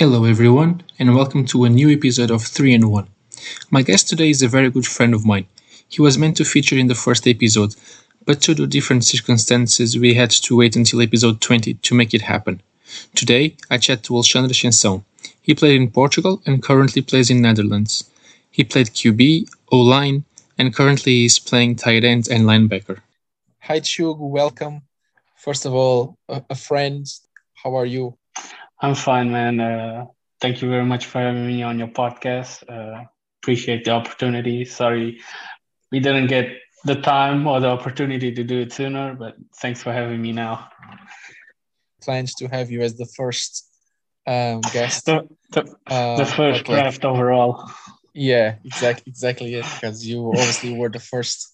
Hello, everyone, and welcome to a new episode of 3 and 1. My guest today is a very good friend of mine. He was meant to feature in the first episode, but due to different circumstances, we had to wait until episode 20 to make it happen. Today, I chat to Alexandre Ascensão. He played in Portugal and currently plays in Netherlands. He played QB, O line, and currently is playing tight end and linebacker. Hi, Chug, welcome. First of all, a friend. How are you? I'm fine, man. Uh, thank you very much for having me on your podcast. Uh, appreciate the opportunity. Sorry we didn't get the time or the opportunity to do it sooner, but thanks for having me now. Plans to have you as the first um, guest. the, the, uh, the first draft overall. Yeah, exactly, exactly it. Because you obviously were the first,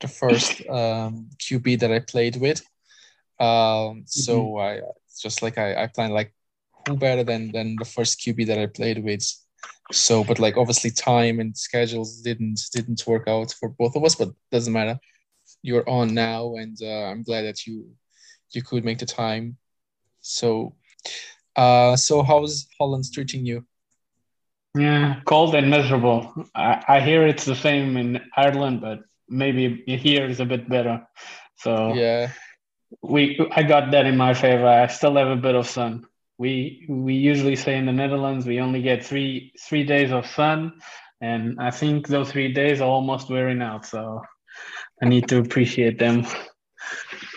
the first um, QB that I played with. Um, so mm-hmm. I just like I, I planned like who better than than the first QB that I played with. So, but like obviously time and schedules didn't didn't work out for both of us, but doesn't matter. You're on now, and uh, I'm glad that you you could make the time. So, uh, so how's Holland treating you? Yeah, cold and miserable. I, I hear it's the same in Ireland, but maybe here is a bit better. So yeah, we I got that in my favor. I still have a bit of sun we we usually say in the Netherlands we only get three three days of sun, and I think those three days are almost wearing out. So I need to appreciate them.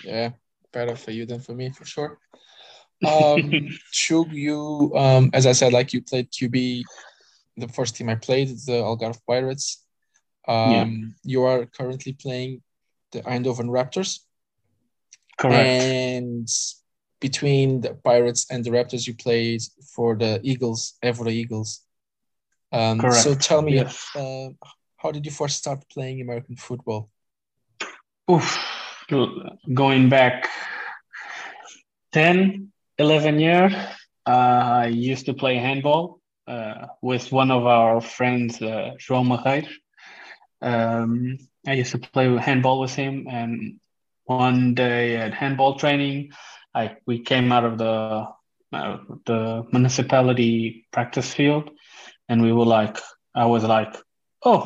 Yeah, better for you than for me for sure. Um, Chug, you um, as I said, like you played QB. The first team I played is the Algarve Pirates. Um, yeah. You are currently playing the Eindhoven Raptors. Correct. And between the Pirates and the Raptors, you played for the Eagles, Évora Eagles. Um, Correct. So tell me, yes. uh, how did you first start playing American football? Oof, going back 10, 11 years, uh, I used to play handball uh, with one of our friends, uh, João Marreiro. Um, I used to play handball with him, and one day at handball training, like we came out of the uh, the municipality practice field, and we were like, I was like, oh,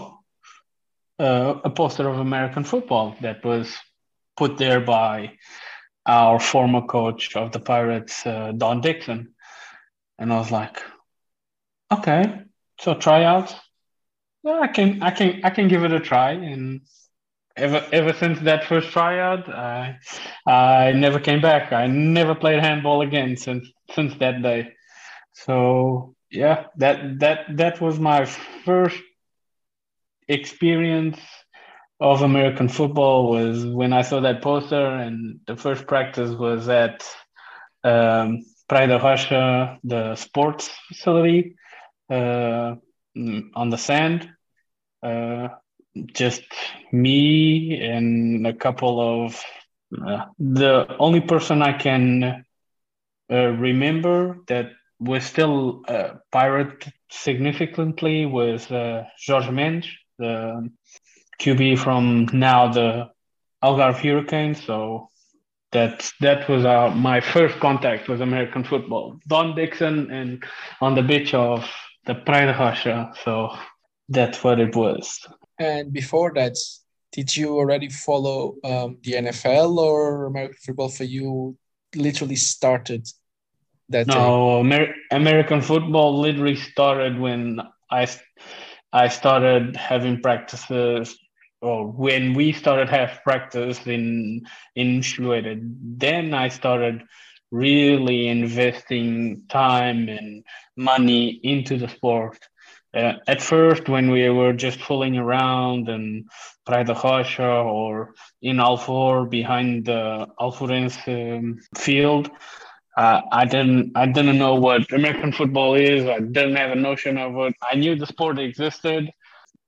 uh, a poster of American football that was put there by our former coach of the Pirates, uh, Don Dixon, and I was like, okay, so tryouts. Yeah, I can, I can, I can give it a try, and ever ever since that first tryout, I I never came back. I never played handball again since since that day. So yeah, that that that was my first experience of American football was when I saw that poster, and the first practice was at um, Praia da Rocha, the sports facility uh, on the sand. Uh, just me and a couple of uh, the only person I can uh, remember that was still a pirate significantly was uh, Jorge Mendes, the QB from now the Algarve Hurricanes. So that that was uh, my first contact with American football. Don Dixon and on the beach of the Praia de Rocha. So that's what it was. And before that, did you already follow um, the NFL or American football for you? Literally started that. No, Amer- American football literally started when I I started having practices or when we started have practice in in Schluede. Then I started really investing time and money into the sport uh, at first when we were just fooling around in Praia da Rocha or in Alvor behind the Alvorense um, field, uh, I didn't I didn't know what American football is. I didn't have a notion of it. I knew the sport existed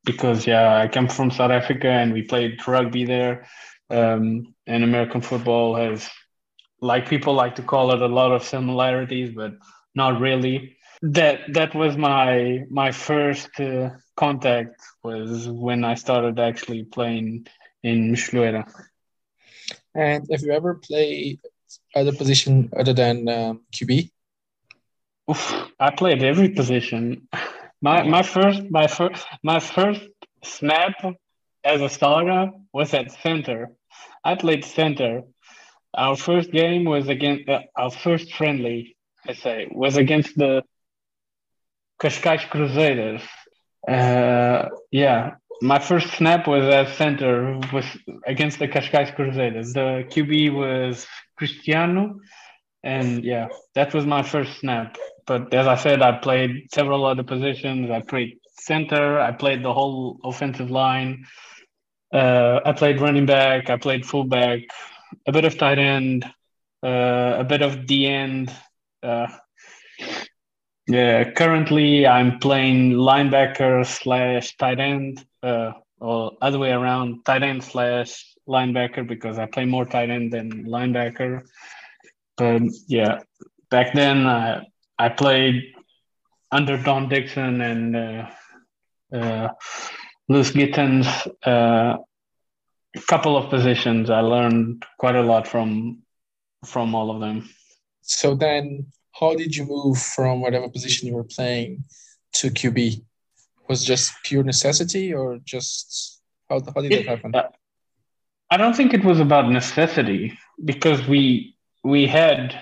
because yeah, I come from South Africa and we played rugby there. Um, and American football has, like people like to call it, a lot of similarities, but not really that that was my my first uh, contact was when I started actually playing in Schluera. And have you ever played other position other than um, QB? Oof, I played every position. My my first my first my first snap as a starter was at center. I played center. Our first game was against uh, our first friendly. I say was against the Cascais Crusaders. Uh, yeah, my first snap was at center was against the Cascais Crusaders. The QB was Cristiano, and yeah, that was my first snap. But as I said, I played several other positions. I played center. I played the whole offensive line. Uh, I played running back. I played fullback. A bit of tight end. Uh, a bit of D end. Uh, yeah, currently I'm playing linebacker slash tight end, uh, or other way around, tight end slash linebacker because I play more tight end than linebacker. But yeah, back then I I played under Don Dixon and uh, uh, Lewis Gittens. Uh, a couple of positions I learned quite a lot from from all of them. So then how did you move from whatever position you were playing to QB? Was just pure necessity or just how, how did it, that happen? Uh, I don't think it was about necessity because we we had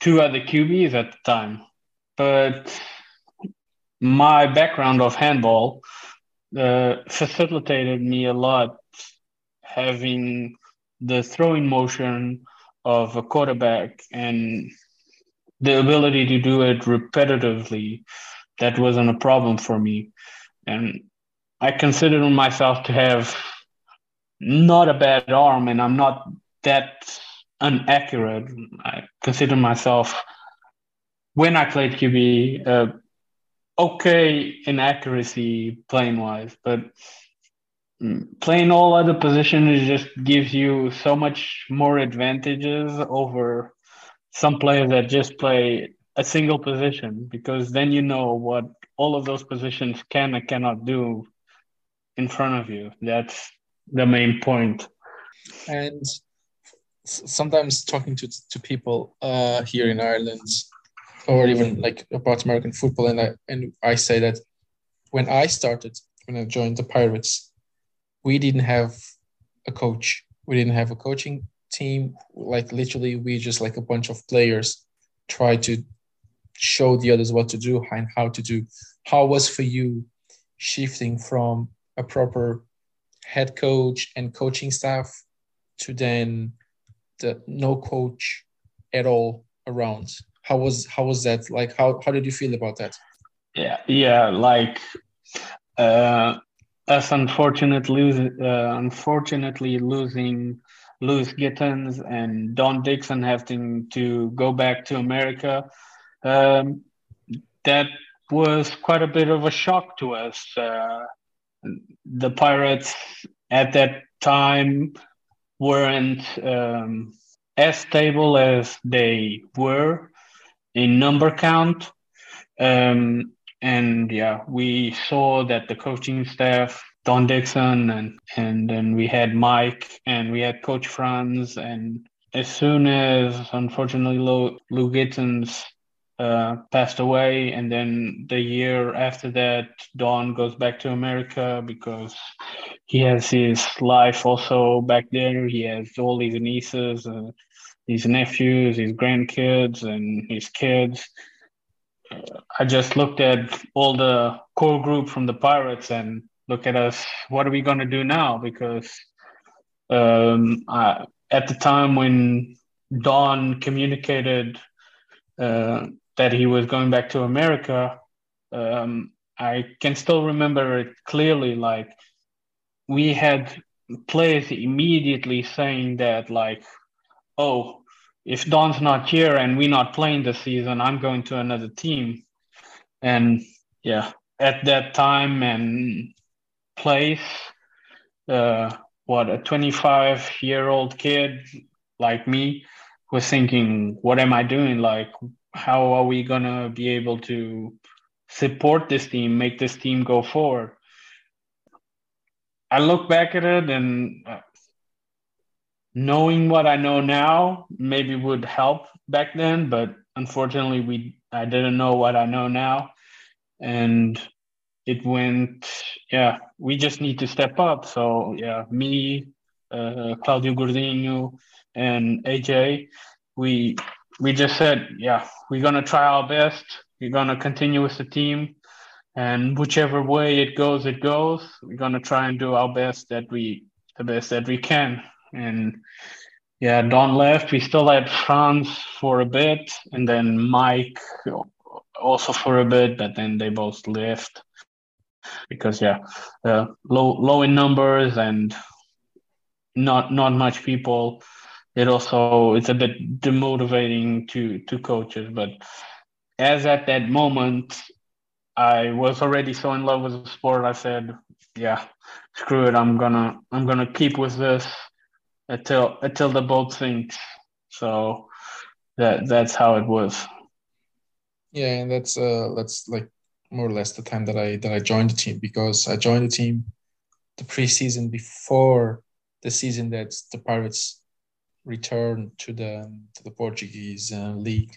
two other QBs at the time, but my background of handball uh, facilitated me a lot having the throwing motion of a quarterback and the ability to do it repetitively, that wasn't a problem for me. And I consider myself to have not a bad arm, and I'm not that inaccurate. I consider myself, when I played QB, uh, okay in accuracy playing wise, but playing all other positions just gives you so much more advantages over some players that just play a single position because then you know what all of those positions can and cannot do in front of you. That's the main point. And sometimes talking to to people uh, here in Ireland, or even like about American football, and I and I say that when I started, when I joined the Pirates, we didn't have a coach. We didn't have a coaching team like literally we just like a bunch of players try to show the others what to do and how to do. How was for you shifting from a proper head coach and coaching staff to then the no coach at all around? How was how was that? Like how how did you feel about that? Yeah yeah like uh us unfortunately uh, unfortunately losing Lewis Gittens and Don Dixon having to go back to America. Um, that was quite a bit of a shock to us. Uh, the Pirates at that time weren't um, as stable as they were in number count. Um, and yeah, we saw that the coaching staff Don Dixon and and then we had Mike and we had Coach Franz and as soon as unfortunately Lou, Lou Gittens uh, passed away and then the year after that Don goes back to America because he has his life also back there. He has all his nieces uh, his nephews his grandkids and his kids. Uh, I just looked at all the core group from the Pirates and look at us. What are we going to do now? Because um, I, at the time when Don communicated uh, that he was going back to America, um, I can still remember it clearly. Like we had players immediately saying that, like, "Oh, if Don's not here and we're not playing this season, I'm going to another team." And yeah, at that time and place uh, what a 25 year old kid like me was thinking what am i doing? Like how are we going to be able to support this team make this team go forward? I look back at it and uh, knowing what i know now maybe would help back then but unfortunately, we I didn't know what I know now, and it went. Yeah, we just need to step up. So yeah, me, uh, Claudio Gordinho, and AJ, we we just said, yeah, we're gonna try our best. We're gonna continue with the team, and whichever way it goes, it goes. We're gonna try and do our best that we the best that we can. And yeah, Don left. We still had Franz for a bit, and then Mike also for a bit, but then they both left because yeah, uh, low low in numbers and not not much people. It also it's a bit demotivating to to coaches, but as at that moment, I was already so in love with the sport. I said, yeah, screw it. I'm gonna I'm gonna keep with this until until the boat sinks. So that that's how it was. Yeah, and that's uh that's like more or less the time that I that I joined the team because I joined the team the preseason before the season that the Pirates returned to the to the Portuguese uh, league,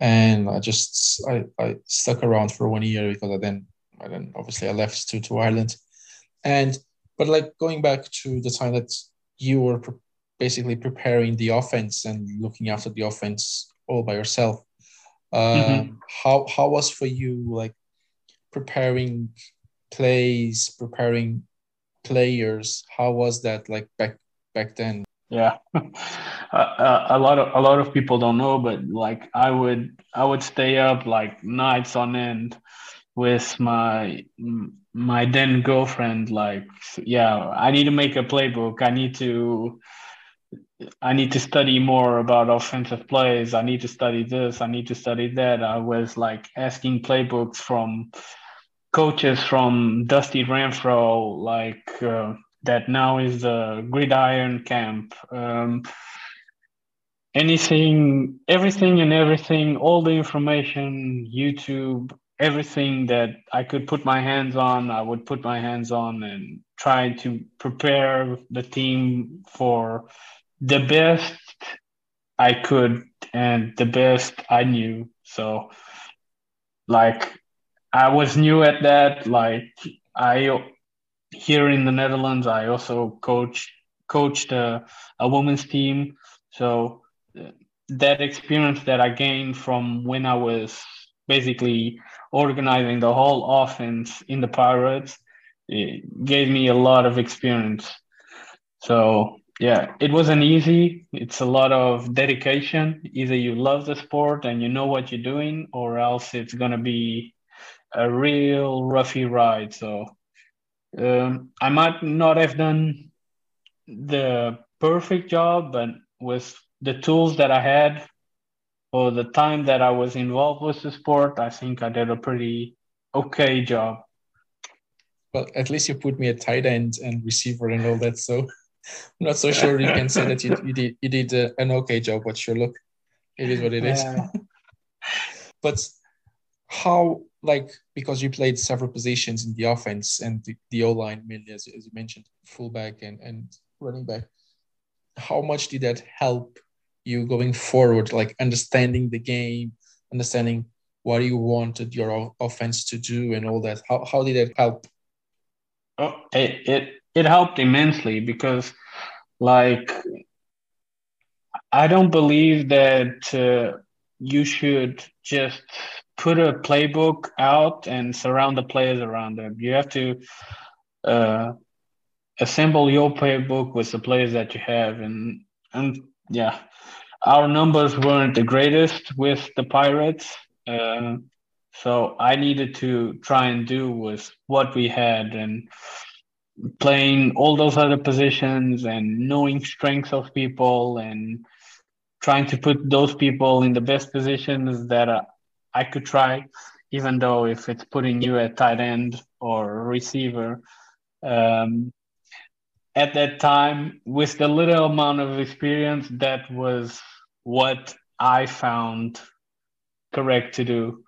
and I just I, I stuck around for one year because I then I then obviously I left to to Ireland, and but like going back to the time that you were pre- basically preparing the offense and looking after the offense all by yourself. Um, mm-hmm. How how was for you like preparing plays, preparing players? How was that like back back then? Yeah, uh, a lot of a lot of people don't know, but like I would I would stay up like nights on end with my my then girlfriend like yeah i need to make a playbook. I need to i need to study more about offensive plays. I need to study this. I need to study that. I was like asking playbooks from coaches from dusty renfro like uh, that now is the gridiron camp um, anything everything and everything all the information youtube everything that I could put my hands on, I would put my hands on and try to prepare the team for the best I could and the best I knew. So, like, I was new at that. Like, I here in the Netherlands, I also coach coached a, a women's team. So uh, that experience that I gained from when I was basically organizing the whole offense in the Pirates it gave me a lot of experience. So yeah, it wasn't easy. It's a lot of dedication. Either you love the sport and you know what you're doing, or else it's gonna be a real roughy ride. So um, I might not have done the perfect job, but with the tools that I had, or the time that I was involved with the sport, I think I did a pretty okay job. Well, at least you put me at tight end and receiver and all that. So I'm not so sure you can say that you, you did you did uh, an okay job. But sure, look, it is what it is. Yeah. but how like because you played several positions in the offense and the, the O line mainly as, as you mentioned, fullback and and running back. How much did that help you going forward, like understanding the game, understanding what you wanted your offense to do and all that? How, how did that help? Oh, it, it, it helped immensely because, like, I don't believe that uh, you should just put a playbook out and surround the players around them. You have to uh, assemble your playbook with the players that you have, and and yeah, our numbers weren't the greatest with the Pirates. Uh, so I needed to try and do with what we had and playing all those other positions and knowing strengths of people and trying to put those people in the best positions that uh, I could try, even though if it's putting you at tight end or receiver. Um, at that time, with the little amount of experience, that was what I found correct to do.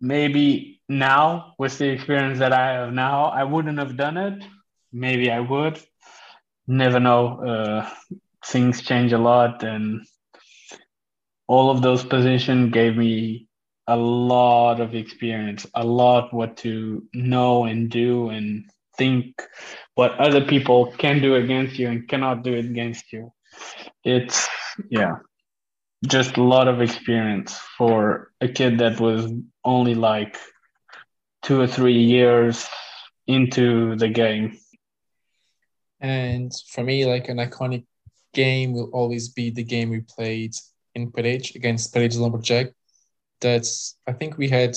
Maybe now, with the experience that I have now, I wouldn't have done it. Maybe I would. Never know. Uh, things change a lot, and all of those positions gave me a lot of experience, a lot what to know and do and think what other people can do against you and cannot do it against you. It's yeah, just a lot of experience for a kid that was only like two or three years into the game. And for me, like an iconic game will always be the game we played in Paredes against Paredes Lumberjack. That's I think we had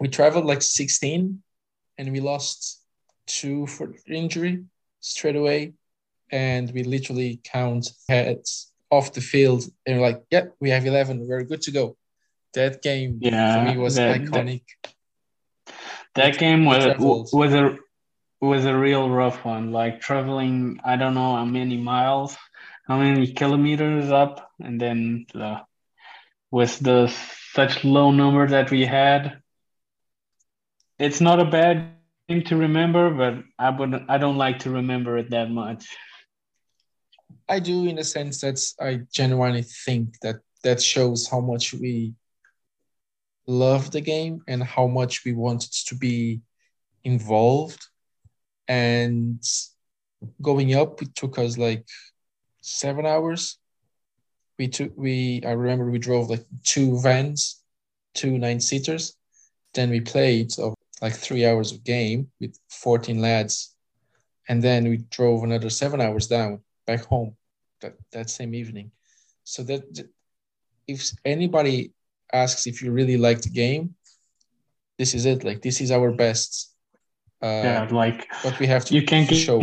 we traveled like 16 and we lost two for injury straight away. And we literally count heads off the field and we're like, yep, yeah, we have 11. We're good to go. That game yeah, for me was that, iconic. That, that game was, was a was a real rough one. Like traveling, I don't know how many miles, how many kilometers up, and then the, with the such low number that we had, it's not a bad game to remember, but I would I don't like to remember it that much. I do, in a sense that I genuinely think that that shows how much we love the game and how much we wanted to be involved. And going up, it took us like seven hours. We took we I remember we drove like two vans, two nine seaters. Then we played of like three hours of game with 14 lads. And then we drove another seven hours down back home that, that same evening. So that if anybody asks if you really like the game, this is it. Like this is our best. Uh, yeah, like what we have to. You can't show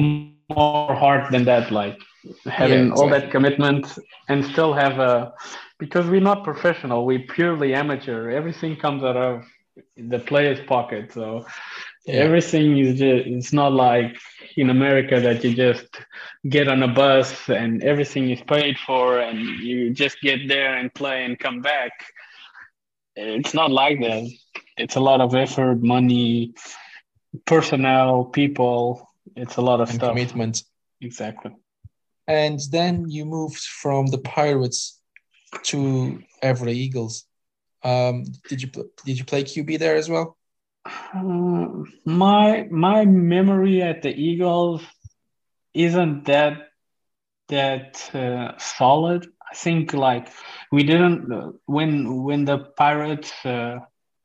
more hard than that. Like having yeah, exactly. all that commitment and still have a because we're not professional. We're purely amateur. Everything comes out of the player's pocket. So yeah. everything is just it's not like in america that you just get on a bus and everything is paid for and you just get there and play and come back it's not like that it's a lot of effort money personnel people it's a lot of and stuff commitment exactly and then you moved from the pirates to Évora Eagles um, did you did you play qb there as well uh, my my memory at the Eagles isn't that that uh, solid. I think like we didn't uh, when when the Pirates uh,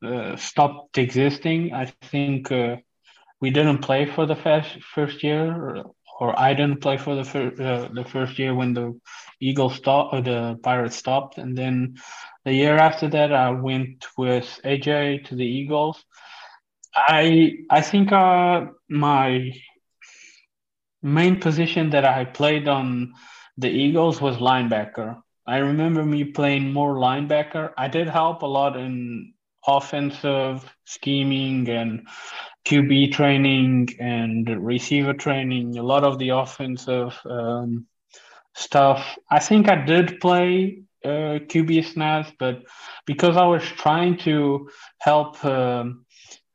uh, stopped existing. I think uh, we didn't play for the first first year, or, or I didn't play for the first the first year when the Eagles stopped or the Pirates stopped, and then the year after that I went with AJ to the Eagles I I think uh, my main position that I played on the Eagles was linebacker. I remember me playing more linebacker. I did help a lot in offensive scheming and QB training and receiver training, a lot of the offensive um, stuff. I think I did play uh, QB snaps, but because I was trying to help um,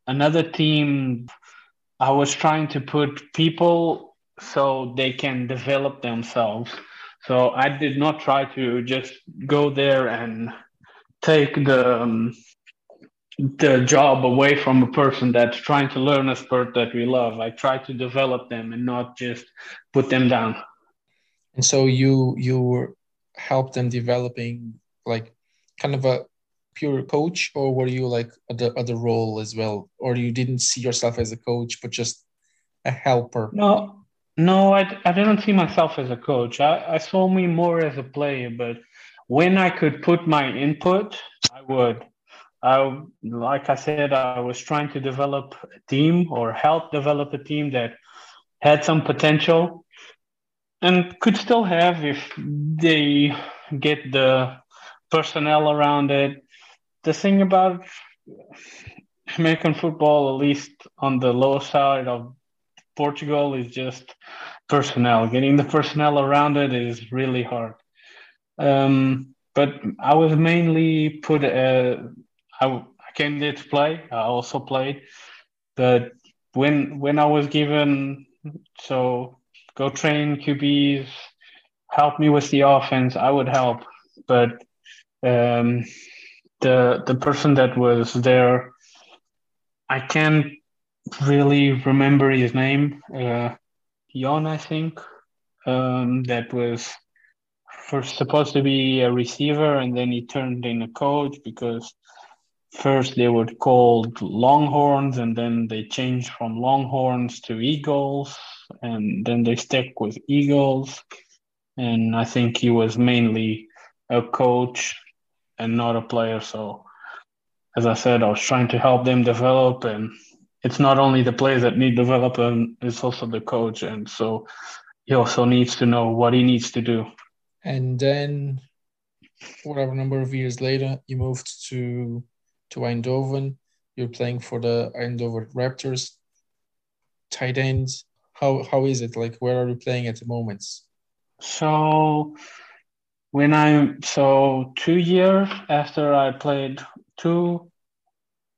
another team i was trying to put people so they can develop themselves so i did not try to just go there and take the um, the job away from a person that's trying to learn a sport that we love. I try to develop them and not just put them down. And so you you help them developing like kind of a pure coach or were you like the other role as well? Or you didn't see yourself as a coach but just a helper? No no i, I didn't see myself as a coach. I, I saw me more as a player but when i could put my input i would I, like i said i was trying to develop a team or help develop a team that had some potential and could still have if they get the personnel around it the thing about American football, at least on the low side of Portugal, is just personnel. Getting the personnel around it is really hard. Um, but I was mainly put. Uh, I, I came there to play. I also played, but when when I was given so go train QBs, help me with the offense, I would help. But Um, the the person that was there, I can't really remember his name. Uh, I think. Um, that was first supposed to be a receiver, and then he turned in a coach because first they were called Longhorns, and then they changed from Longhorns to Eagles, and then they stuck with Eagles. And I think he was mainly a coach and not a player. So, as I said, I was trying to help them develop, and it's not only the players that need development; it's also the coach, and so he also needs to know what he needs to do. And then, whatever number of years later, you moved to to Eindhoven. You're playing for the Eindhoven Raptors. Tight ends. How how is it? Like, where are you playing at the moment? So when I'm so two years after I played two,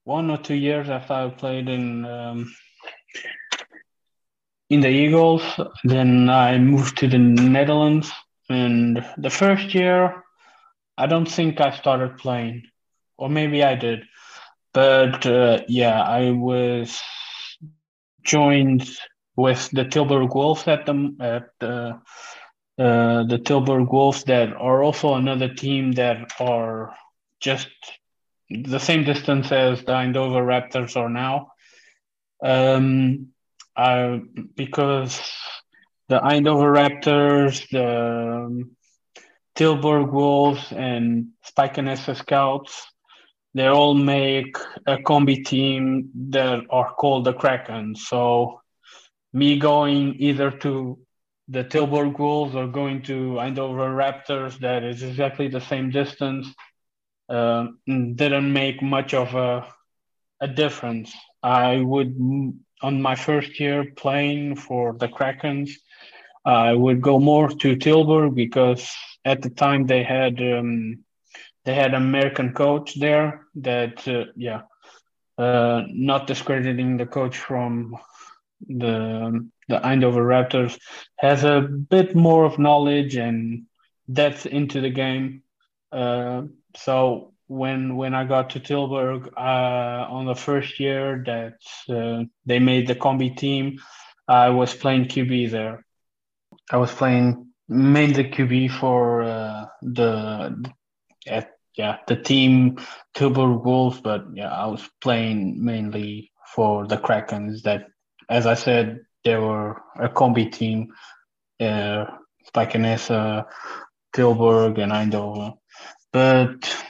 one or two years after I played in um, in the Eagles, then I moved to the Netherlands. And the first year, I don't think I started playing, or maybe I did. But uh, yeah, I was joined with the Tilburg Wolves at the at the uh, the Tilburg Wolves that are also another team that are just the same distance as the Eindhoven Raptors are now. Um, I, because the Eindhoven Raptors, the um, Tilburg Wolves, and Spijkenisse Scouts, they all make a combi team that are called the Kraken. So, me going either to the Tilburg Wolves or going to Eindhoven Raptors, that is exactly the same distance, uh, didn't make much of a, a difference. I would, on my first year playing for the Krakens, I would go more to Tilburg because at the time they had um, they had American coach there that uh, yeah, uh, not discrediting the coach from the the Eindhoven Raptors has a bit more of knowledge and depth into the game. Uh, so when when I got to Tilburg uh, on the first year that uh, they made the combi team, I was playing QB there. I was playing mainly QB for uh, the at yeah the team Tilburg Wolves, but yeah I was playing mainly for the Krakens that as I said, they were a combi team, uh, Spijkenisse, Tilburg, and Eindhoven. But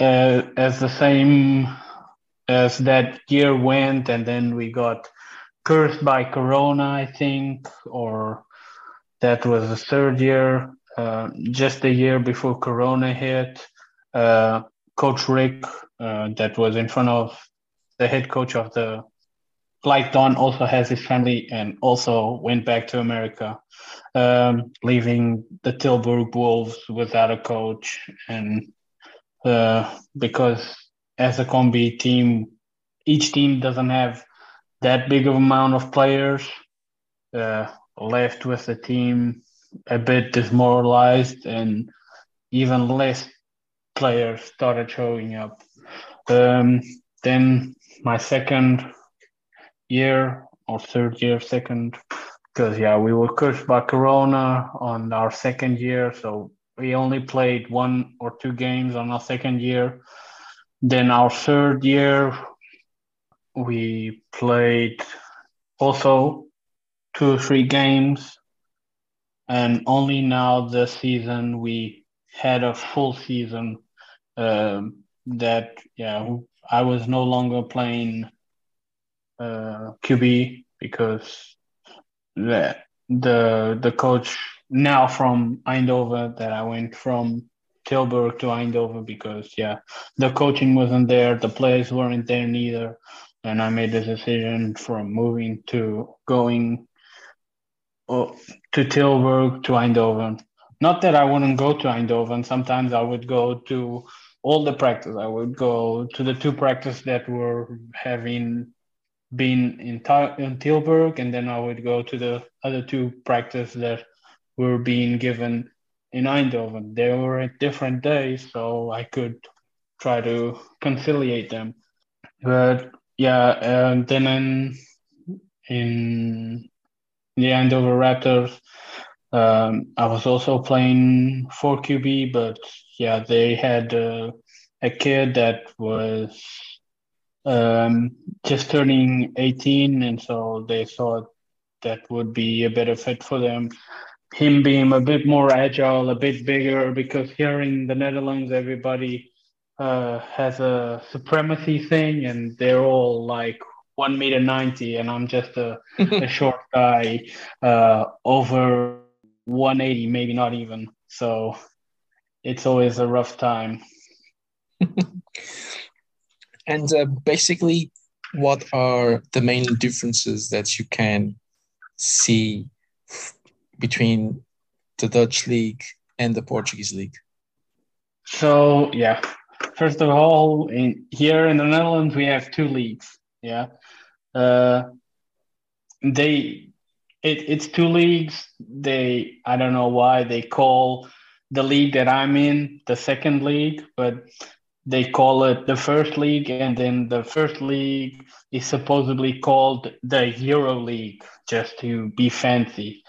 uh, as the same as that year went, and then we got cursed by Corona, I think, or that was the third year, uh, just a year before Corona hit. Uh, coach Rick, uh, that was in front of the head coach of the like Don also has his family and also went back to America, um, leaving the Tilburg Wolves without a coach. And uh, because as a combi team, each team doesn't have that big of amount of players, uh, left with the team a bit demoralized and even less players started showing up. Um, then my second year or third year, second, because yeah, we were cursed by Corona on our second year, so we only played one or two games on our second year. Then our third year, we played also two or three games, and only now this season we had a full season. Um, that yeah, I was no longer playing uh, QB because the the the coach now from Eindhoven that I went from Tilburg to Eindhoven because yeah the coaching wasn't there the players weren't there neither and I made the decision from moving to going uh, to Tilburg to Eindhoven. Not that I wouldn't go to Eindhoven. Sometimes I would go to all the practice I would go to the two practice that were having been in, in Tilburg, and then I would go to the other two practice that were being given in Eindhoven. They were at different days, so I could try to conciliate them. But yeah, and then in in the Eindhoven Raptors, um, I was also playing for QB, but yeah, they had uh, a kid that was um, just turning 18, and so they thought that would be a better fit for them. Him being a bit more agile, a bit bigger, because here in the Netherlands, everybody uh, has a supremacy thing, and they're all like one meter ninety, and I'm just a, a short guy, uh, over 180, maybe not even. So it's always a rough time. and uh, basically, what are the main differences that you can see between the Dutch league and the Portuguese league? So yeah, first of all, in here in the Netherlands we have two leagues. Yeah, uh, they it, it's two leagues. They I don't know why they call the league that I'm in the second league, but they call it the first league, and then the first league is supposedly called the Euro League, just to be fancy.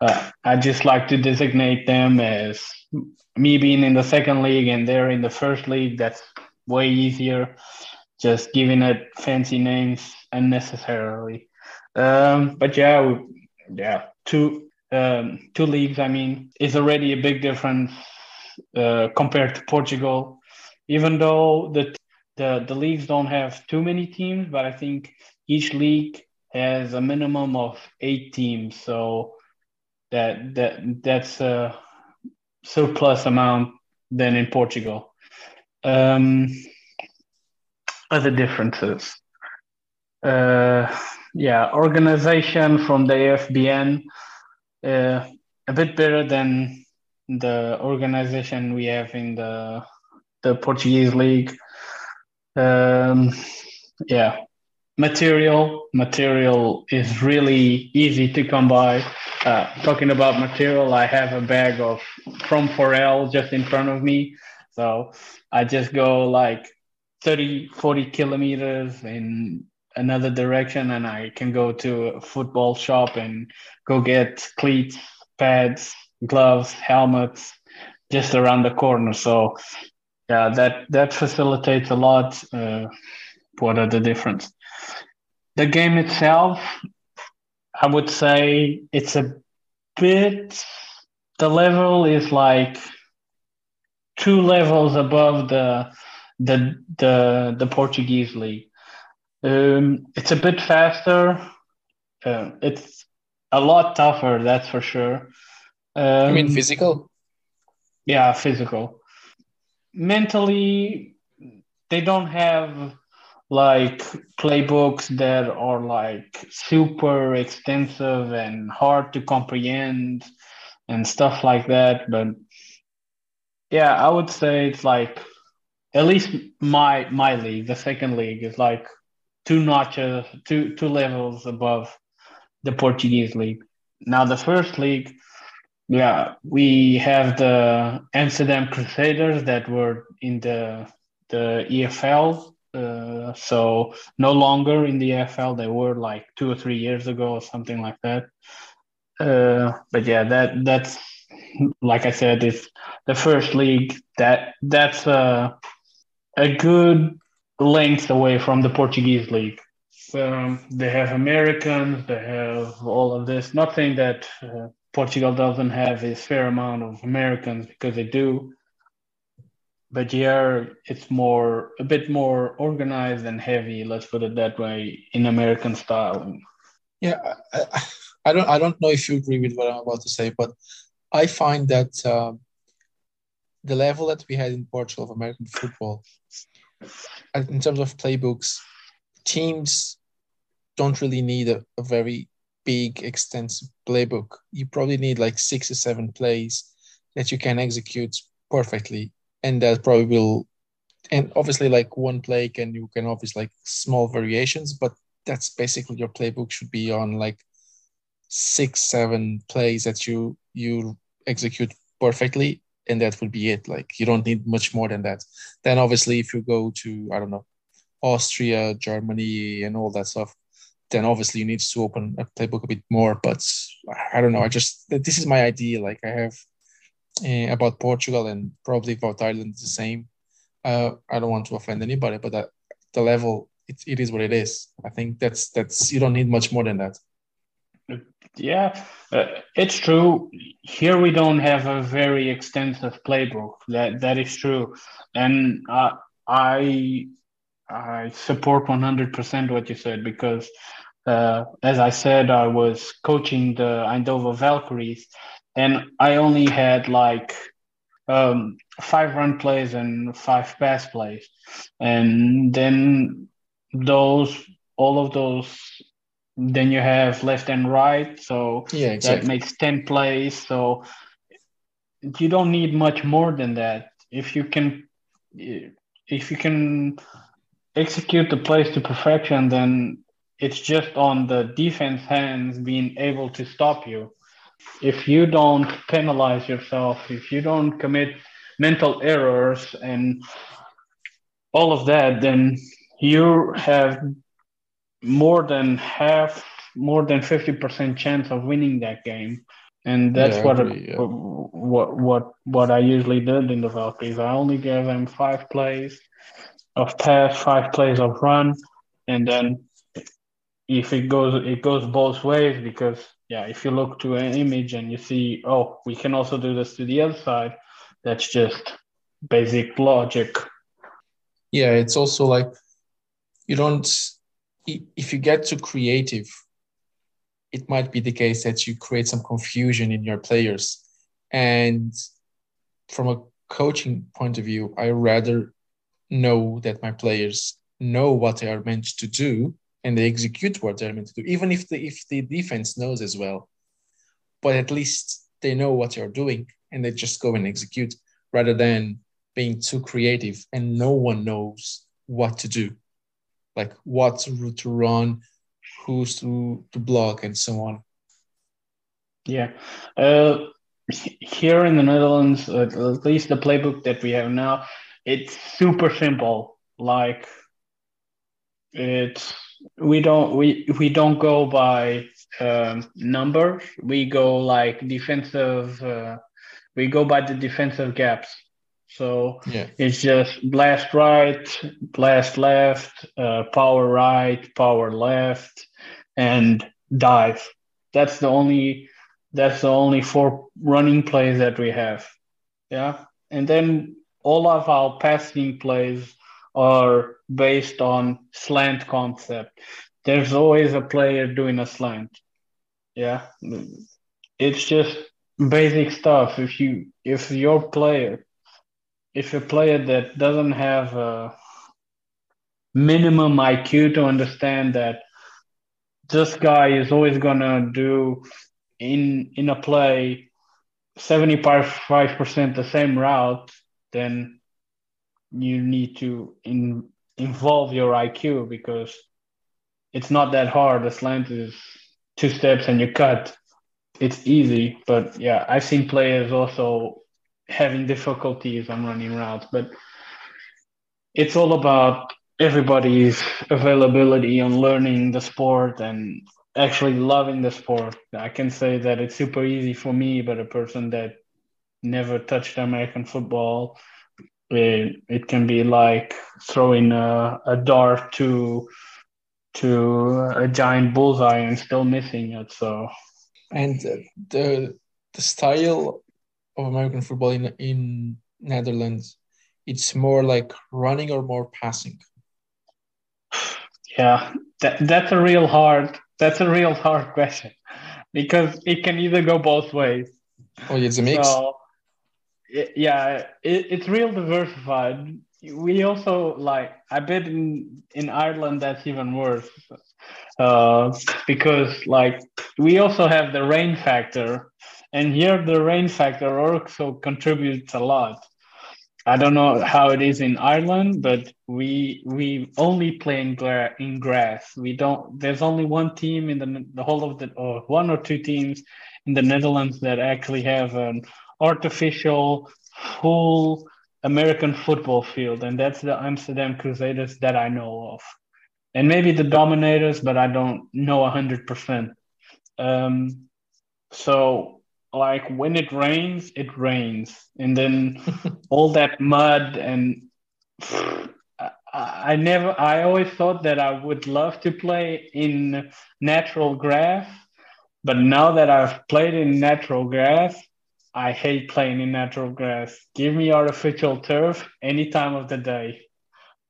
Uh, I just like to designate them as me being in the second league and they're in the first league. That's way easier. Just giving it fancy names unnecessarily. Um, but yeah, we, yeah, two um, two leagues. I mean, is already a big difference uh, compared to Portugal even though the the the leagues don't have too many teams, but I think each league has a minimum of eight teams, so that that that's a surplus amount than in Portugal. Um, other differences. Uh, yeah, organization from the AFBN, uh, a bit better than the organization we have in the the Portuguese league. Um, yeah, material material is really easy to come by. Uh, talking about material, I have a bag of from Forel just in front of me, so I just go like 30, 40 kilometers in another direction, and I can go to a football shop and go get cleats, pads, gloves, helmets just around the corner. So yeah, that that facilitates a lot. Uh, what are the difference? The game itself, I would say it's a bit. The level is like two levels above the the the the Portuguese league. Um, it's a bit faster. Uh, it's a lot tougher, that's for sure. Um, mean physical? Yeah, physical mentally they don't have like playbooks that are like super extensive and hard to comprehend and stuff like that but yeah i would say it's like at least my my league the second league is like two notches two two levels above the portuguese league now the first league yeah, we have the Amsterdam Crusaders that were in the the EFL. Uh, so no longer in the EFL. They were like two or three years ago or something like that. Uh, but yeah, that that's like I said, it's the first league. That that's a a good length away from the Portuguese league. They have Americans. They have all of this. Nothing that uh, Portugal doesn't have is fair amount of Americans because they do. But here it's more a bit more organized and heavy, let's put it that way, in American style. Yeah, I, I don't I don't know if you agree with what I'm about to say, but I find that um, the level that we had in Portugal of American football, Uh, in terms of playbooks, teams don't really need a, a very big, extensive playbook. You probably need like six or seven plays that you can execute perfectly, and that probably will. And obviously, like one play can you can obviously like small variations, but that's basically your playbook should be on like six, seven plays that you you execute perfectly, and that would be it. Like you don't need much more than that. Then obviously, if you go to I don't know, Austria, Germany, and all that stuff, then obviously you need to open a playbook a bit more. But I don't know. I just this is my idea. Like I have uh, about Portugal and probably about Ireland the same. Uh, I don't want to offend anybody, but at the level it, it is what it is. I think that's that's you don't need much more than that. Yeah, uh, it's true. Here we don't have a very extensive playbook. That that is true, and uh, I I support one hundred percent what you said because, uh, as I said, I was coaching the Eindhoven Valkyries, and I only had like um, five run plays and five pass plays, and then those all of those then you have left and right so yeah exactly. that makes 10 plays so you don't need much more than that if you can if you can execute the plays to perfection then it's just on the defense hands being able to stop you if you don't penalize yourself if you don't commit mental errors and all of that then you have more than half, more than 50% chance of winning that game. And that's yeah, what, agree, yeah. what what what I usually did in the Valkyries. I only gave them five plays of pass, five plays of run, and then if it goes it goes both ways because yeah, if you look to an image and you see, oh, we can also do this to the other side, that's just basic logic. Yeah, it's also like you don't if you get too creative it might be the case that you create some confusion in your players. And from a coaching point of view i rather know that my players know what they are meant to do and they execute what they're meant to do even if the if the defense knows as well. But at least they know what they're doing and they just go and execute rather than being too creative and no one knows what to do like what route to run, who's to, to block, and so on. Yeah. Uh, here in the Netherlands, uh, at least the playbook that we have now, it's super simple. Like it's we don't we we don't go by um, numbers. We go like defensive. Uh, we go by the defensive gaps. So yeah. it's just blast right, blast left, uh, power right, power left, and dive. That's the only that's the only four running plays that we have. Yeah. And then all of our passing plays are based on slant concept. There's always a player doing a slant. Yeah. It's just basic stuff. If you if your player if a player that doesn't have a minimum IQ to understand that this guy is always gonna do in in a play 75% the same route, then you need to in, involve your IQ because it's not that hard. The slant is two steps and you cut. It's easy, but yeah, I've seen players also having difficulties on running routes, but it's all about everybody's availability on learning the sport and actually loving the sport. I can say that it's super easy for me, but a person that never touched American football, it, it can be like throwing a, a dart to to a giant bullseye and still missing it. So, and the the style of American football in in Netherlands, it's more like running or more passing? Yeah, that, that's a real hard that's a real hard question because it can either go both ways. Oh, it's a mix. So, yeah, it, it's real diversified. We also like I bet in in Ireland that's even worse uh, because like we also have the rain factor and here the rain factor also contributes a lot. I don't know how it is in Ireland, but we we only play in, gra- in grass. We don't. There's only one team in the the whole of the or one or two teams in the Netherlands that actually have an artificial full American football field, and that's the Amsterdam Crusaders that I know of, and maybe the Dominators, but I don't know hundred um, percent. So like when it rains, it rains, and then all that mud and I never I always thought that I would love to play in natural grass, but now that I've played in natural grass, I hate playing in natural grass. Give me artificial turf any time of the day.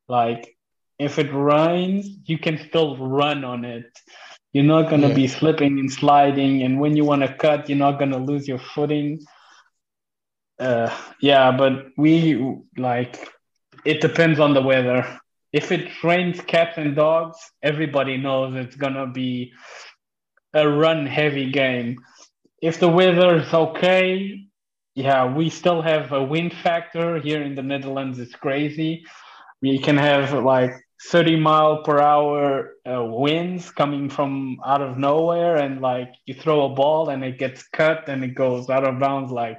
Like if it rains, you can still run on it. You're not going to yeah. be slipping and sliding, and when you want to cut, you're not going to lose your footing. Uh, yeah, but we like it depends on the weather. If it rains cats and dogs, everybody knows it's gonna be a run heavy game. If the weather is okay, yeah, we still have a wind factor here in the Netherlands. It's crazy. We can have like 30 mile per hour uh, winds coming from out of nowhere, and like you throw a ball and it gets cut and it goes out of bounds like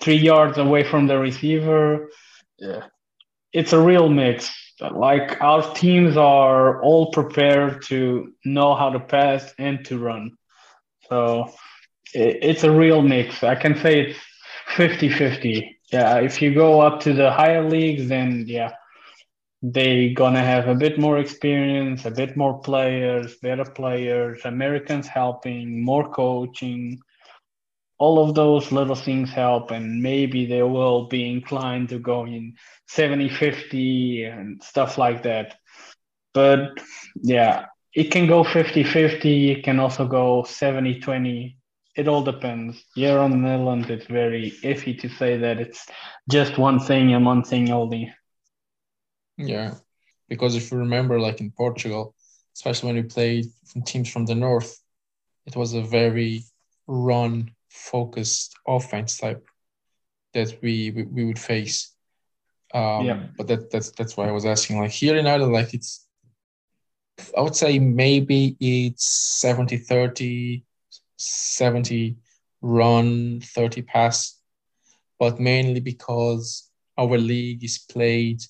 three yards away from the receiver. Yeah, it's a real mix. Like our teams are all prepared to know how to pass and to run. So it, it's a real mix. I can say it's 50 50. Yeah, if you go up to the higher leagues, then yeah, they gonna have a bit more experience, a bit more players, better players, Americans helping, more coaching. All of those little things help and maybe they will be inclined to go in 70 50 and stuff like that. But yeah it can go 50 50 it can also go 70 20 it all depends. Here on the netherlands it's very iffy to say that it's just one thing and one thing only yeah because if you remember like in portugal especially when we played from teams from the north it was a very run focused offense type that we we, we would face. Um, yeah. But that that's that's why I was asking. Like here in Ireland, like it's I would say maybe it's 70 30, 70 run, 30 pass, but mainly because our league is played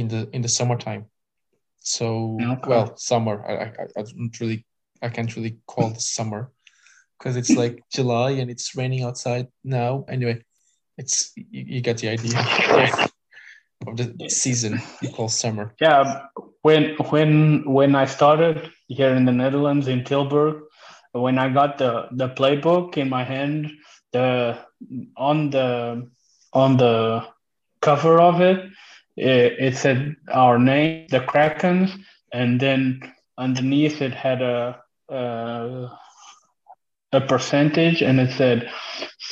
in the in the summertime. So okay. well, summer. I, I I don't really I can't really call the summer because it's like July and it's raining outside now. Anyway, it's you, you get the idea of, the season you call summer. Yeah, when when when I started here in the Netherlands in Tilburg, when I got the the playbook in my hand, the on the on the cover of it, it, it said our name, the Krakens, and then underneath it had a. Uh, a percentage and it said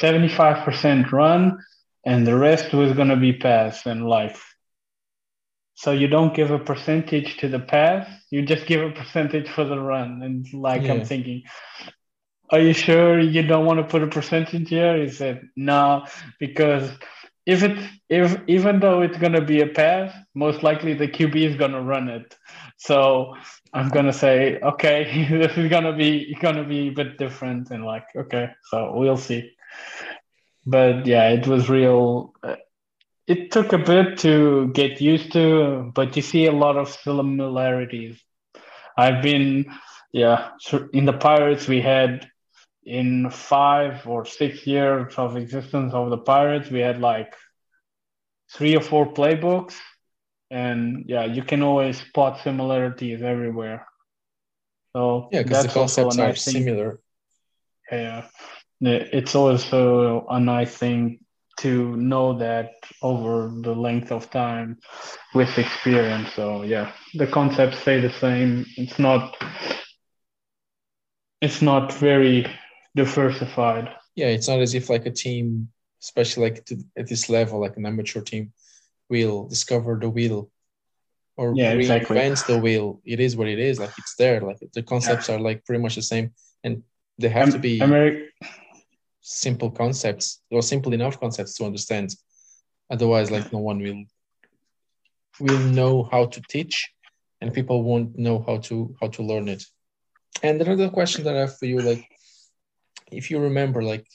75% run and the rest was going to be pass and life. So you don't give a percentage to the pass, you just give a percentage for the run. And like yeah. I'm thinking, are you sure you don't want to put a percentage here? He said, no, because if it's if even though it's gonna be a pass, most likely the QB is gonna run it. So I'm gonna say, okay, this is gonna be gonna be a bit different, and like, okay, so we'll see. But yeah, it was real. Uh, it took a bit to get used to, but you see a lot of similarities. I've been, yeah, in the Pirates we had in five or six years of existence of the Pirates, we had like three or four playbooks and yeah, you can always spot similarities everywhere. So yeah, because the concepts are thing. similar. Yeah, it's also a nice thing to know that over the length of time with experience. So yeah, the concepts stay the same. It's not. It's not very diversified. Yeah, it's not as if like a team, especially like to, at this level, like an amateur team, will discover the wheel or yeah, exactly. the wheel. It is what it is. Like it's there. Like the concepts yeah. are like pretty much the same, and they have to be simple concepts or simple enough concepts to understand. Otherwise, like no one will will know how to teach, and people won't know how to how to learn it. And another question that I have for you, like, if you remember, like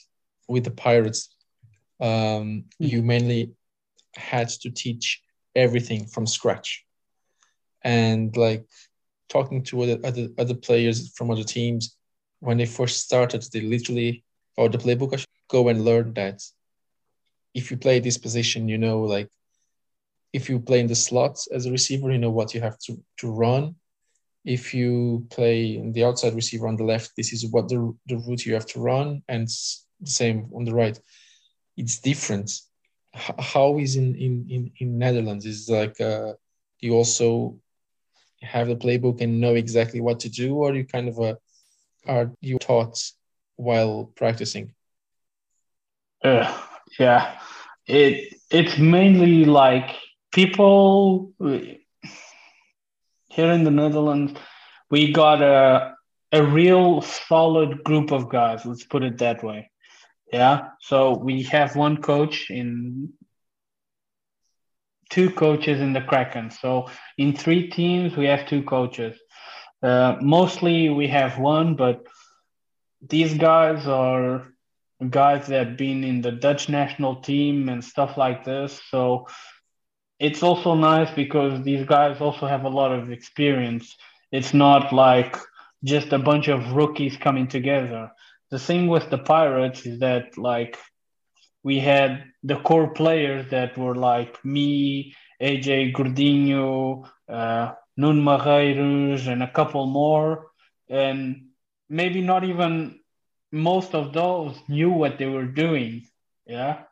with the Pirates, um, Hmm. you mainly had to teach everything from scratch, and like talking to other other, other players from other teams when they first started, they literally or the playbook I should go and learn that if you play this position, you know, like if you play in the slots as a receiver, you know what you have to, to run. If you play the outside receiver on the left, this is what the, the route you have to run, and the same on the right. It's different. How is in in in, in Netherlands is like uh, you also have the playbook and know exactly what to do, or you kind of uh, are you taught while practicing? Uh, yeah, it it's mainly like people here in the Netherlands. We got a a real solid group of guys. Let's put it that way. Yeah. So we have one coach in two coaches in the Kraken. So in three teams we have two coaches. Uh, mostly we have one, but these guys are guys that have been in the Dutch national team and stuff like this. So it's also nice because these guys also have a lot of experience. It's not like just a bunch of rookies coming together. The thing with the Pirates is that like we had the core players that were like me, AJ Gordinho, uh, Nun Marreiros, and a couple more. And maybe not even most of those knew what they were doing. Yeah.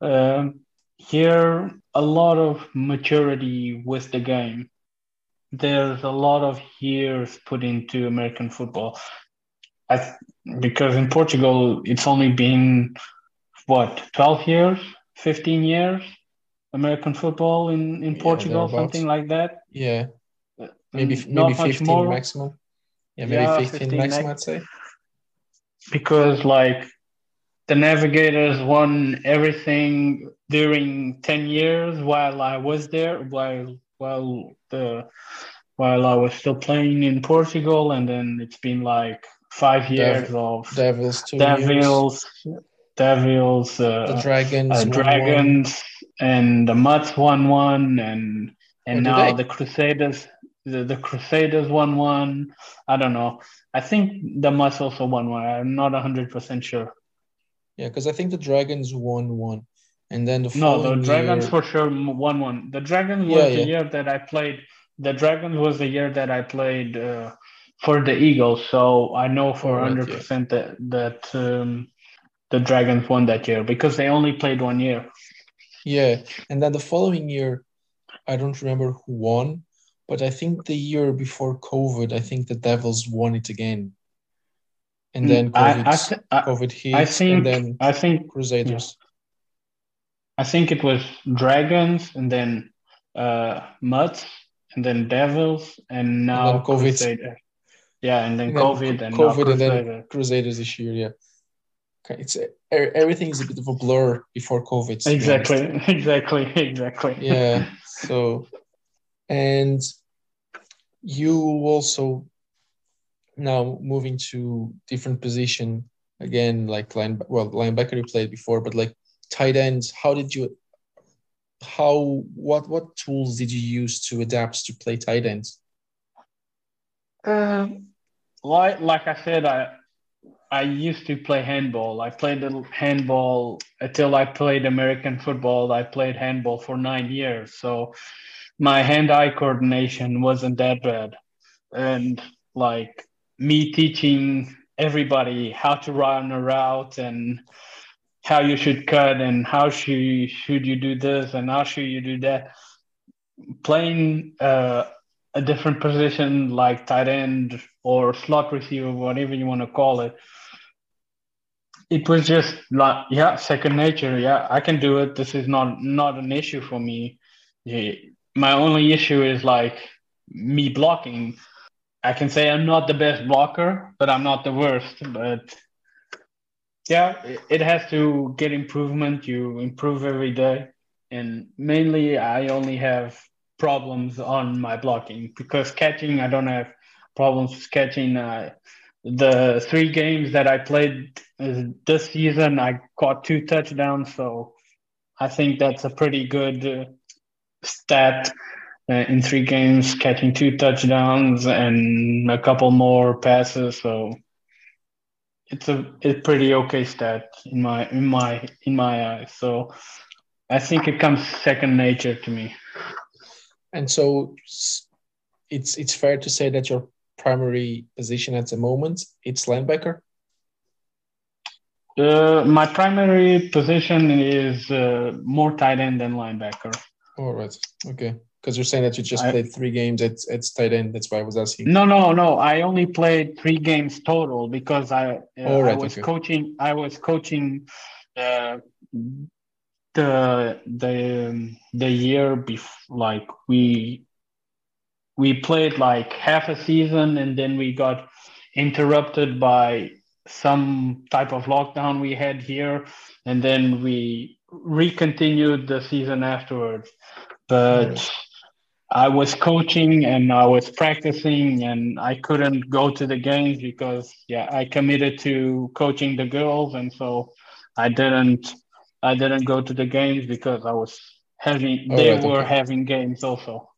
Um, here, a lot of maturity with the game. There's a lot of years put into American football. I, because in Portugal, it's only been what 12 years 15 years american football in in Yeah, portugal something like that Yeah, maybe Mm, maybe not much 15 more maximum. Yeah, maybe Yeah, 15, 15 maximum, max. I'd say. because like the navigators won everything during 10 years while i was there while while the while i was still playing in portugal and then it's been like five years of Devils two years. devils devils uh, The Dragons uh, one, one. Dragons and the Mutts won one, and and did now the Crusaders, the, the Crusaders won one. I don't know. I think the Mutts also won one. I'm not hundred percent sure. Yeah, because I think the Dragons won one, and then the No, the Dragons year, for sure won one. The Dragons Yeah, was the year that I played. The Dragons was the year that I played uh, for the Eagles, so I know for hundred yeah. percent that that um, the Dragons won that year because they only played one year. yeah, and then the following year, I don't remember who won, but I think the year before COVID, I think the Devils won it again, and then Mm, I COVID, I, th- I, COVID hit, I think and then I think Crusaders. I think it was Dragons and then uh Mutts and then Devils and now then COVID. Crusader. Yeah, and then And COVID co- and COVID now and then Crusaders this year, yeah. Okay, it's everything is a bit of a blur before COVID. to be honest. Exactly, exactly, exactly. Yeah. So, and you also now moving to different position again, like line well linebacker you played before, but like tight ends. How did you? How what what tools did you use to adapt to play tight ends? Um, like like I said, I I used to play handball. I played little handball until I played American football. I played handball for nine years, so my hand-eye coordination wasn't that bad. And like me teaching everybody how to run a route and how you should cut and how should should you do this and how should you do that. Playing uh, a different position like tight end or slot receiver, whatever you want to call it. It was just like yeah, second nature. Yeah, I can do it. This is not not an issue for me. Yeah, My only issue is like me blocking. I can say I'm not the best blocker, but I'm not the worst. But yeah, it- has to get improvement. You improve every day, and mainly I only have problems on my blocking because catching I don't have problems with catching. I the three games that I played uh, this season, I caught two touchdowns. So I think that's a pretty good uh, stat uh, in three games, catching two touchdowns and a couple more passes. So it's a it's pretty okay stat in my in my in my eyes. So I think it comes second nature to me. And so it's it's fair to say that your primary position at the moment it's linebacker. Uh, my primary position is uh, more tight end than linebacker. All right. Okay. Because you're saying that you just I, played three games at, at tight end. That's why I was asking. No, no, no. I only played three games total because I uh, right, I was okay. coaching. I was coaching uh, the the um, the year before. Like we we played like half a season and then we got interrupted by some type of lockdown we had here and then we recontinued the season afterwards but i was coaching and i was practicing and i couldn't go to the games because yeah i committed to coaching the girls and so i didn't i didn't go to the games because i was having oh, they right, were okay. having games also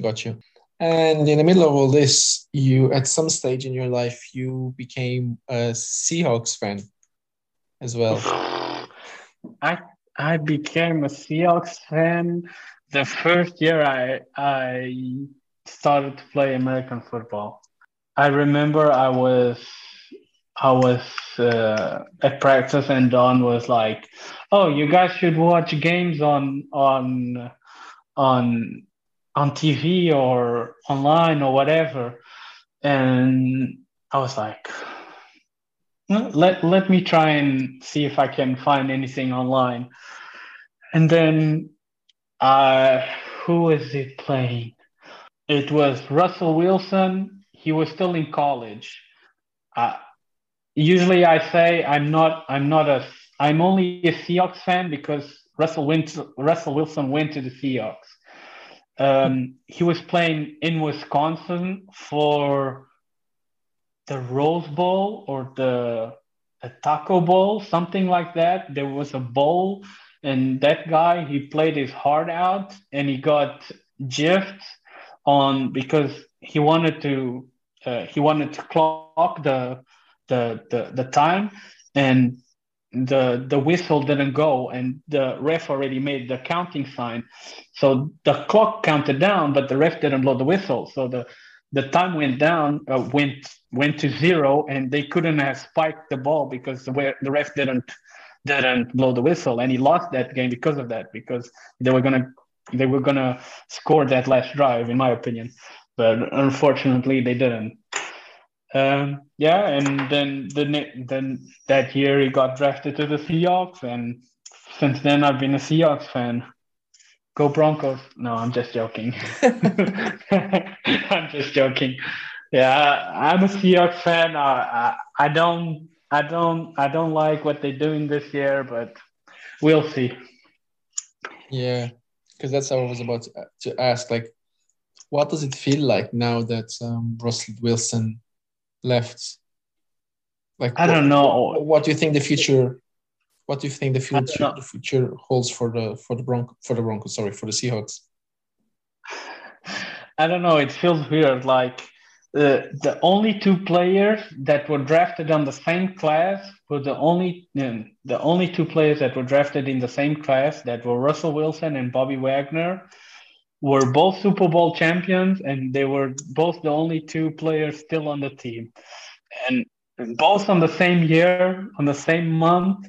got you and in the middle of all this, you at some stage in your life you became a Seahawks fan as well. I I became a Seahawks fan the first year I I started to play American football. I remember I was I was uh, at practice and Don was like, "Oh, you guys should watch games on on on on TV or online or whatever. And I was like, let, let me try and see if I can find anything online. And then, uh, who is it playing? It was Russell Wilson. He was still in college. Uh, usually I say I'm not, I'm not a, I'm only a Seahawks fan because Russell went, Russell Wilson went to the Seahawks. Um, he was playing in Wisconsin for the Rose Bowl or the, the Taco Bowl, something like that. There was a bowl, and that guy he played his heart out, and he got gypped on because he wanted to uh, he wanted to clock the the the, the time, and the the whistle didn't go and the ref already made the counting sign. So the clock counted down but the ref didn't blow the whistle. So the the time went down uh, went went to zero and they couldn't have spiked the ball because the, the ref didn't didn't blow the whistle and he lost that game because of that because they were gonna they were gonna score that last drive in my opinion but unfortunately they didn't um, yeah, and then the then that year he got drafted to the Seahawks, and since then I've been a Seahawks fan. Go Broncos! No, I'm just joking. I'm just joking. Yeah, I'm a Seahawks fan. I, I, I don't I don't I don't like what they're doing this year, but we'll see. Yeah, because that's how I was about to, to ask. Like, what does it feel like now that um, Russell Wilson left? Like I don't know. What do you think the future? What do you think the future the future holds for the for the Bronco for the Broncos? Sorry, for the Seahawks. I don't know. It feels weird. Like uh, the only two players that were drafted on the same class were the only um, the only two players that were drafted in the same class that were Russell Wilson and Bobby Wagner were both Super Bowl champions, and they were both the only two players still on the team. And both on the same year, on the same month,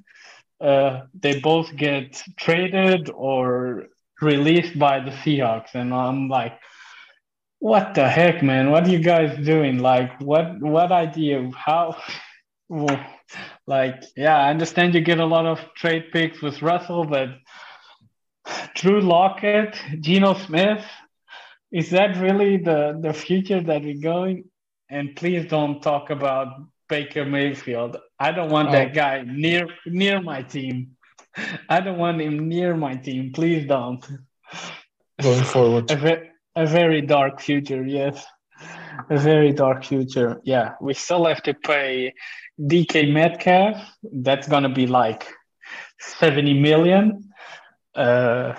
uh, they both get traded or released by the Seahawks. And I'm like, what the heck, man? What are you guys doing? Like, what what idea? How? like, yeah, I understand you get a lot of trade picks with Russell, but Drew Lockett, Geno Smith. Is that really the, the future that we're going? And please don't talk about Baker Mayfield. I don't want oh. that guy near near my team. I don't want him near my team. Please don't. Going forward. A, very dark future, yes. a very dark future. Yeah, we still have to pay DK Metcalf. That's gonna be like seventy million. Uh,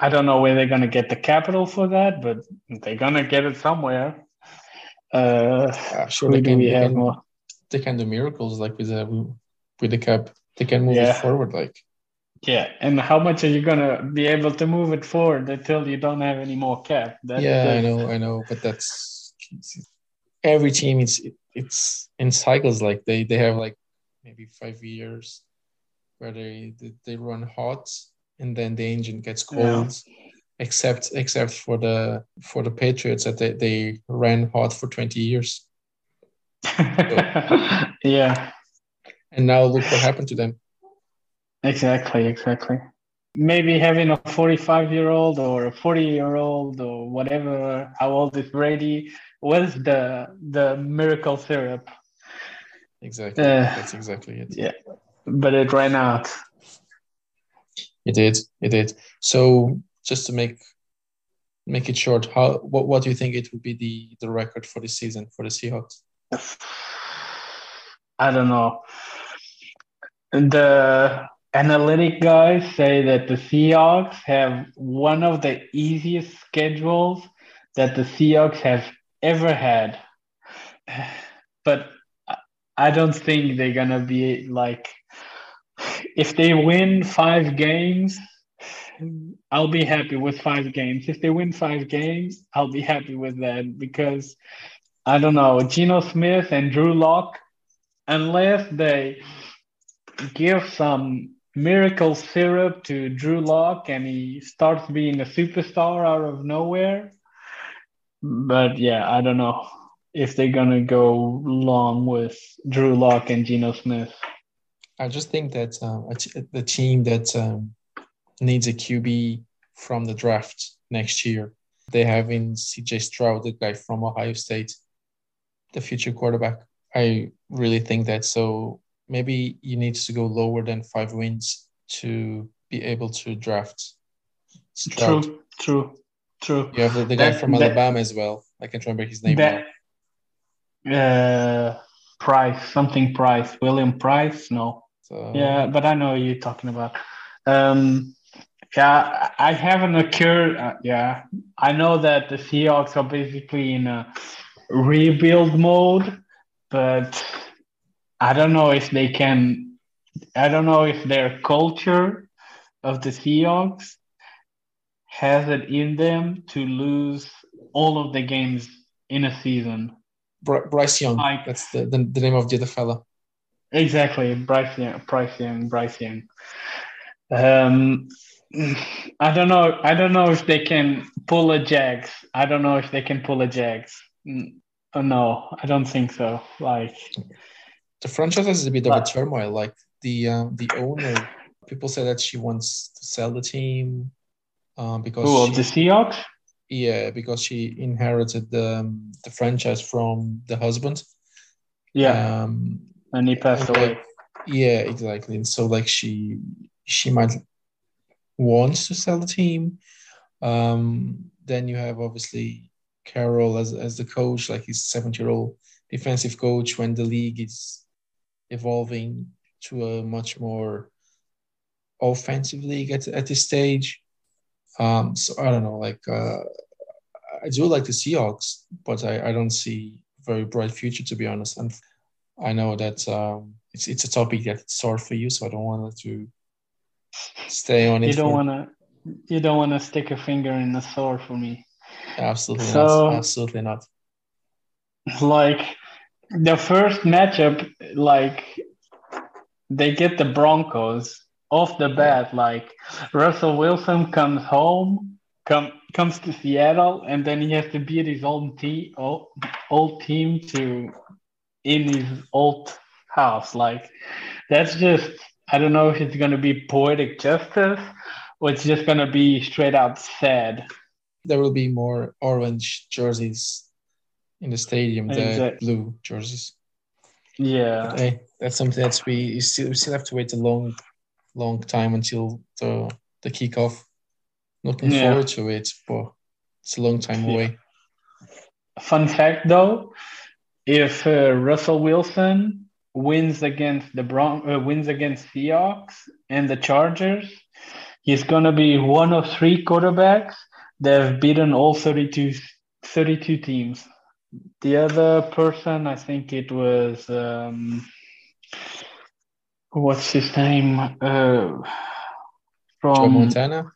I don't know where they're gonna get the capital for that, but they're gonna get it somewhere. Uh, Uh, sure, they can, we they, can, more? they can do miracles like with the with the cap. They can move Yeah. it forward. Like Yeah, and how much are you gonna be able to move it forward until you don't have any more cap? That's yeah, I know, I know, but that's every team. It's it's in cycles. Like they they have like maybe five years where they they, run hot and then the engine gets cold. Except except for the for the Patriots that they, they ran hot for twenty years, yeah, and now look what happened to them. Exactly, exactly. Maybe having a 45 year old or a 40 year old or whatever, how old is Brady, was the the miracle syrup, Exactly, Uh, that's exactly it. yeah. but it ran out. It did. It did. So just to make make it short, how what, what do you think it would be the the record for the season for the Seahawks? I don't know. The analytic guys say that the Seahawks have one of the easiest schedules that the Seahawks have ever had. But I- don't think they're going to be like, if they win five games, I'll be happy with five games. If they win five games, I'll be happy with that because I don't know, Geno Smith and Drew Lock, unless they give some miracle syrup to Drew Lock and he starts being a superstar out of nowhere. But yeah, I don't know if they're gonna go long with Drew Lock and Geno Smith. I just think that um, the team that um, needs a QB from the draft next year, they have in CJ Stroud, the guy from Ohio State, the future quarterback. I really think that. So maybe you need to go lower than five wins to be able to draft Stroud. True, true, true. You have the, the guy That- from that- Alabama as well. I can't remember his name. That uh Price, something Price, William Price, no. So, Yeah, but I know what you're talking about. Um, yeah, I haven't occurred. Uh, yeah, I know that the Seahawks are basically in a rebuild mode, but I don't know if they can. I don't know if their culture of the Seahawks has it in them to lose all of the games in a season. Bry- Bryce Young. Like- That's the, the, the name of the other fella. Exactly, Bryce Young, Bryce Young, Bryce Young. Um, I don't know. I don't know if they can pull a Jags. I don't know if they can pull a Jags. Mm, No, I don't think so. Like, the franchise is a bit of a turmoil. Like the uh, the owner, people say that she wants to sell the team um, because who of the Seahawks? yeah because she inherited the um, the franchise from the husband. Yeah, Um, and he passed okay. away. yeah, exactly. And so like she she might want to sell the team. Um, then you have obviously Carroll as as the coach, like he's seventy year old defensive coach when the league is evolving to a much more offensive league at, at this stage. Um, so I don't know, like uh, I do like the Seahawks, but I, I don't see a very bright future to be honest. And I know that um, it's it's a topic that's sore for you, so I don't want to stay on it. You don't for- want to. You don't want to stick a finger in the sore for me. absolutely So- not. Absolutely not. like the first matchup, like they get the Broncos off the bat. Like Russell Wilson comes home, come comes to Seattle, and then he has to beat his old team, old, old team to in his old house. Like that's just I don't know if it's gonna be poetic justice or it's just gonna be straight out sad. There will be more orange jerseys in the stadium the Exact- blue jerseys. Yeah. That's something that we still we still have to wait a long, long time until the the kickoff. Looking Yeah. forward to it, but it's a long time Yeah. away. fun fact though, if uh, Russell Wilson wins against the Bron- uh, wins against Seahawks and the Chargers, he's gonna be one of three quarterbacks that have beaten all 32, 32 teams. The other person, I think it was um, what's his name? Uh, from Joe Montana.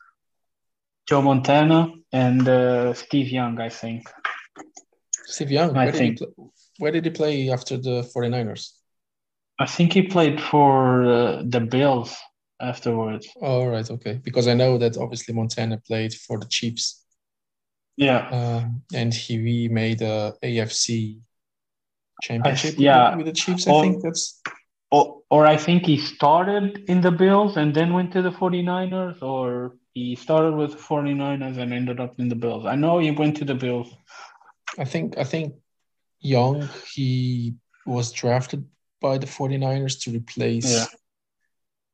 Joe Montana and uh, Steve Young, I think. Steve Young. I Where think- play, where did he play after the 49ers? I think he played for uh, the Bills afterwards. All right, okay. Because I know that obviously Montana played for the Chiefs, Yeah, uh, and he remade a AFC championship with the- yeah. with the Chiefs. I think that's or, or I think he started in the Bills and then went to the 49ers, or he started with the 49ers and ended up in the Bills. I know he went to the Bills. I think I think Young he was drafted by the 49ers to replace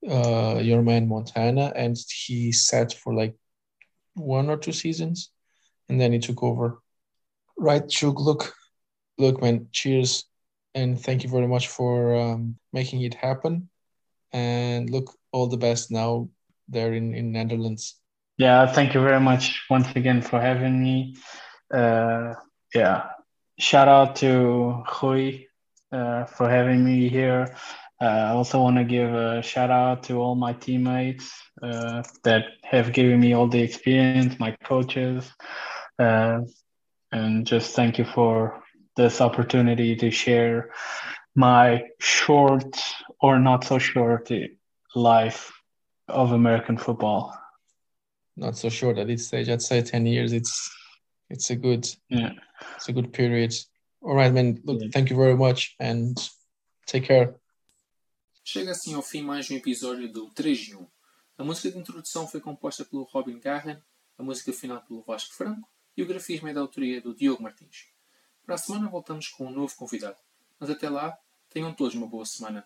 uh, your man Montana, and he sat for like one or two seasons, and then he took over. Right, Chug, look, look, man, cheers, and thank you very much for um, making it happen. And look, all the best now there in in Netherlands. Yeah, thank you very much once again for having me. Uh, yeah, shout out to Rui uh, for having me here. Uh, I also want to give a shout out to all my teammates uh, that have given me all the experience, my coaches, uh, and just thank you for this opportunity to share my short or not so short life of American football. Not so short at this stage. I'd say ten years. It's it's a good Yeah. it's a good period. All right, man. Look, Yeah. thank you very much, and take care. Chega assim ao fim mais um episódio do 3 em 1. A música de introdução foi composta pelo Robin Garren, a música final pelo Vasco Franco e o grafismo é da autoria do Diogo Martins. Para a semana voltamos com um novo convidado, mas até lá, tenham todos uma boa semana.